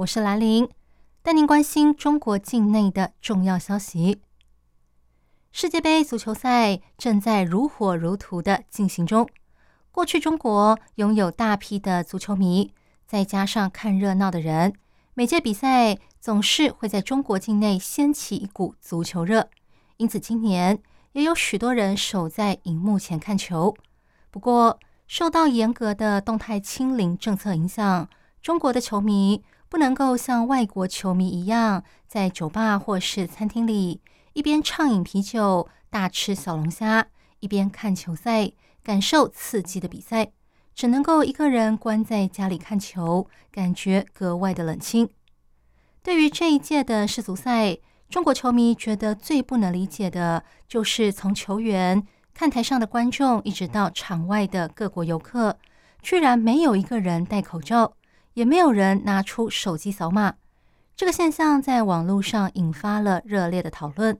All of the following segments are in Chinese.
我是兰玲，带您关心中国境内的重要消息。世界杯足球赛正在如火如荼的进行中。过去，中国拥有大批的足球迷，再加上看热闹的人，每届比赛总是会在中国境内掀起一股足球热。因此，今年也有许多人守在荧幕前看球。不过，受到严格的动态清零政策影响，中国的球迷不能够像外国球迷一样，在酒吧或是餐厅里。一边畅饮啤酒、大吃小龙虾，一边看球赛，感受刺激的比赛，只能够一个人关在家里看球，感觉格外的冷清。对于这一届的世足赛，中国球迷觉得最不能理解的就是从球员、看台上的观众，一直到场外的各国游客，居然没有一个人戴口罩，也没有人拿出手机扫码。这个现象在网络上引发了热烈的讨论。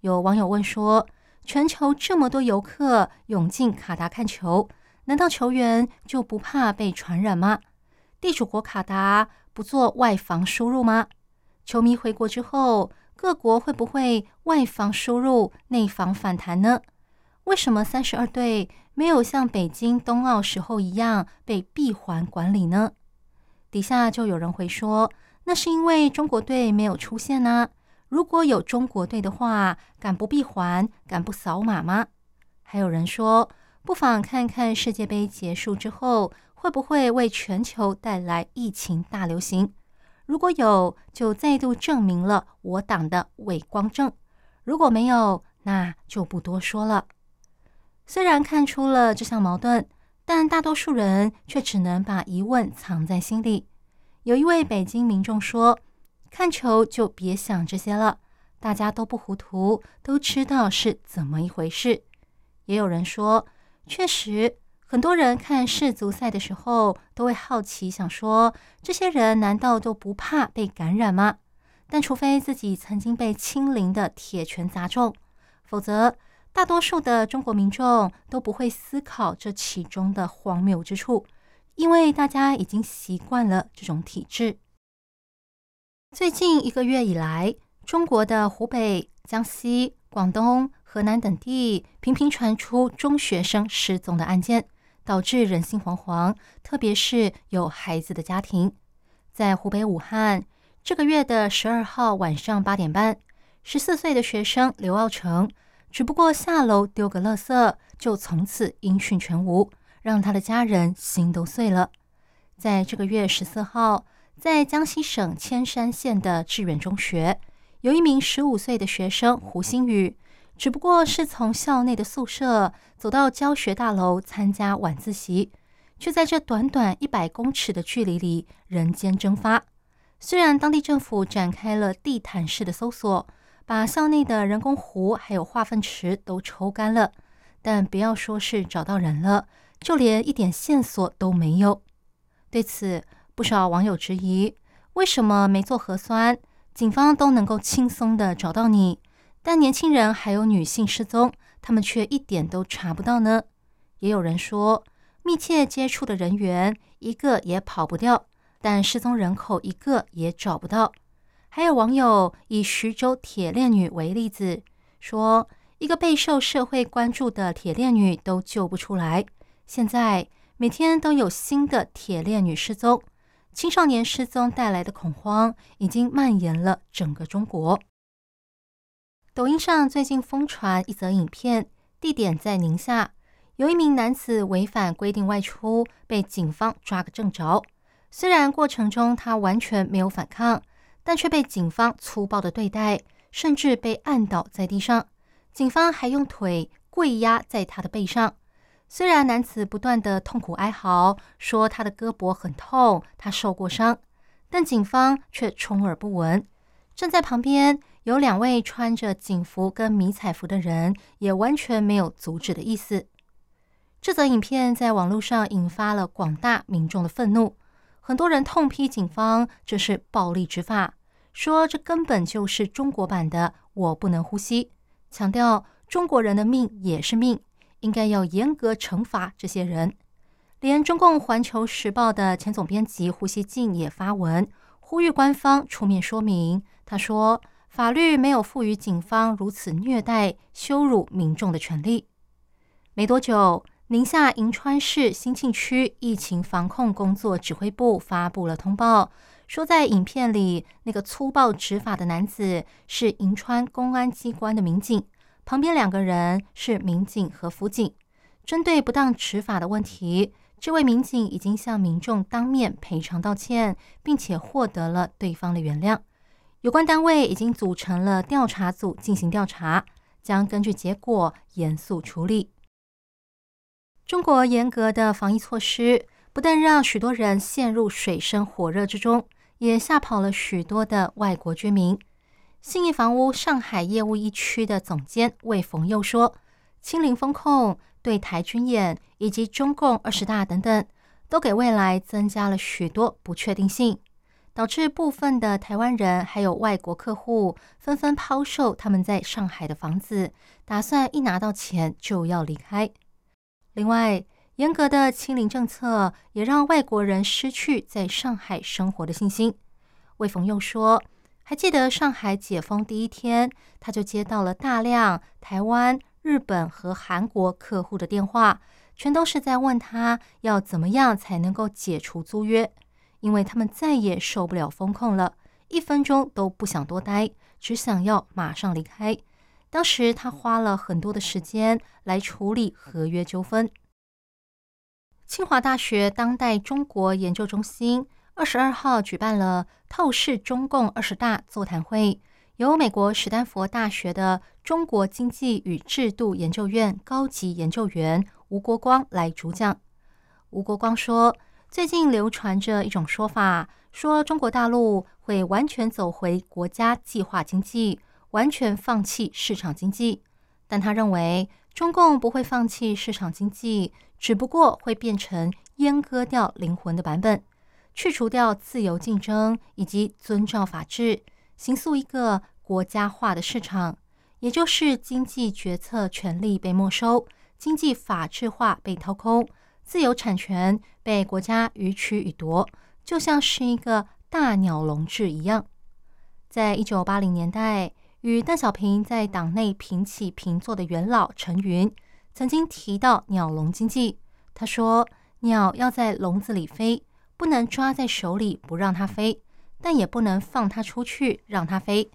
有网友问说：“全球这么多游客涌进卡达看球，难道球员就不怕被传染吗？地主国卡达不做外防输入吗？球迷回国之后，各国会不会外防输入、内防反弹呢？为什么三十二队没有像北京冬奥时候一样被闭环管理呢？”底下就有人回说。那是因为中国队没有出现呢。如果有中国队的话，敢不闭环，敢不扫码吗？还有人说，不妨看看世界杯结束之后，会不会为全球带来疫情大流行？如果有，就再度证明了我党的伪光正；如果没有，那就不多说了。虽然看出了这项矛盾，但大多数人却只能把疑问藏在心里。有一位北京民众说：“看球就别想这些了，大家都不糊涂，都知道是怎么一回事。”也有人说：“确实，很多人看世足赛的时候都会好奇，想说这些人难道都不怕被感染吗？但除非自己曾经被清零的铁拳砸中，否则大多数的中国民众都不会思考这其中的荒谬之处。”因为大家已经习惯了这种体制。最近一个月以来，中国的湖北、江西、广东、河南等地频频传出中学生失踪的案件，导致人心惶惶。特别是有孩子的家庭，在湖北武汉，这个月的十二号晚上八点半，十四岁的学生刘傲成只不过下楼丢个垃圾，就从此音讯全无。让他的家人心都碎了。在这个月十四号，在江西省铅山县的致远中学，有一名十五岁的学生胡新宇，只不过是从校内的宿舍走到教学大楼参加晚自习，却在这短短一百公尺的距离里人间蒸发。虽然当地政府展开了地毯式的搜索，把校内的人工湖还有化粪池都抽干了，但不要说是找到人了。就连一点线索都没有。对此，不少网友质疑：为什么没做核酸，警方都能够轻松的找到你，但年轻人还有女性失踪，他们却一点都查不到呢？也有人说，密切接触的人员一个也跑不掉，但失踪人口一个也找不到。还有网友以徐州铁链女为例子，说一个备受社会关注的铁链女都救不出来。现在每天都有新的铁链女失踪，青少年失踪带来的恐慌已经蔓延了整个中国。抖音上最近疯传一则影片，地点在宁夏，有一名男子违反规定外出，被警方抓个正着。虽然过程中他完全没有反抗，但却被警方粗暴的对待，甚至被按倒在地上，警方还用腿跪压在他的背上。虽然男子不断的痛苦哀嚎，说他的胳膊很痛，他受过伤，但警方却充耳不闻。站在旁边有两位穿着警服跟迷彩服的人，也完全没有阻止的意思。这则影片在网络上引发了广大民众的愤怒，很多人痛批警方这是暴力执法，说这根本就是中国版的“我不能呼吸”，强调中国人的命也是命，应该要严格惩罚这些人。连中共《环球时报》的前总编辑胡锡进也发文呼吁官方出面说明。他说：“法律没有赋予警方如此虐待、羞辱民众的权利。”没多久。宁夏银川市兴庆区疫情防控工作指挥部发布了通报，说在影片里那个粗暴执法的男子是银川公安机关的民警，旁边两个人是民警和辅警。针对不当执法的问题，这位民警已经向民众当面赔偿道歉，并且获得了对方的原谅。有关单位已经组成了调查组进行调查，将根据结果严肃处理。中国严格的防疫措施不但让许多人陷入水深火热之中，也吓跑了许多的外国居民。信义房屋上海业务一区的总监魏逢佑说：“清零风控、对台军演以及中共二十大等等，都给未来增加了许多不确定性，导致部分的台湾人还有外国客户纷纷抛售他们在上海的房子，打算一拿到钱就要离开。”另外，严格的清零政策也让外国人失去在上海生活的信心。魏凤又说：“还记得上海解封第一天，他就接到了大量台湾、日本和韩国客户的电话，全都是在问他要怎么样才能够解除租约，因为他们再也受不了风控了，一分钟都不想多待，只想要马上离开。”当时他花了很多的时间来处理合约纠纷。清华大学当代中国研究中心二十二号举办了透视中共二十大座谈会，由美国史丹佛大学的中国经济与制度研究院高级研究员吴国光来主讲。吴国光说：“最近流传着一种说法，说中国大陆会完全走回国家计划经济。”完全放弃市场经济，但他认为中共不会放弃市场经济，只不过会变成阉割掉灵魂的版本，去除掉自由竞争以及遵照法治，形塑一个国家化的市场，也就是经济决策权力被没收，经济法治化被掏空，自由产权被国家予取予夺，就像是一个大鸟笼制一样。在一九八零年代。与邓小平在党内平起平坐的元老陈云曾经提到鸟笼经济。他说：“鸟要在笼子里飞，不能抓在手里不让它飞，但也不能放它出去让它飞。”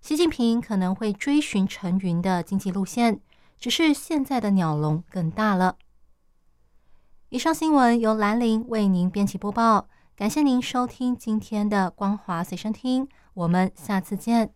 习近平可能会追寻陈云的经济路线，只是现在的鸟笼更大了。以上新闻由兰陵为您编辑播报，感谢您收听今天的光华随身听，我们下次见。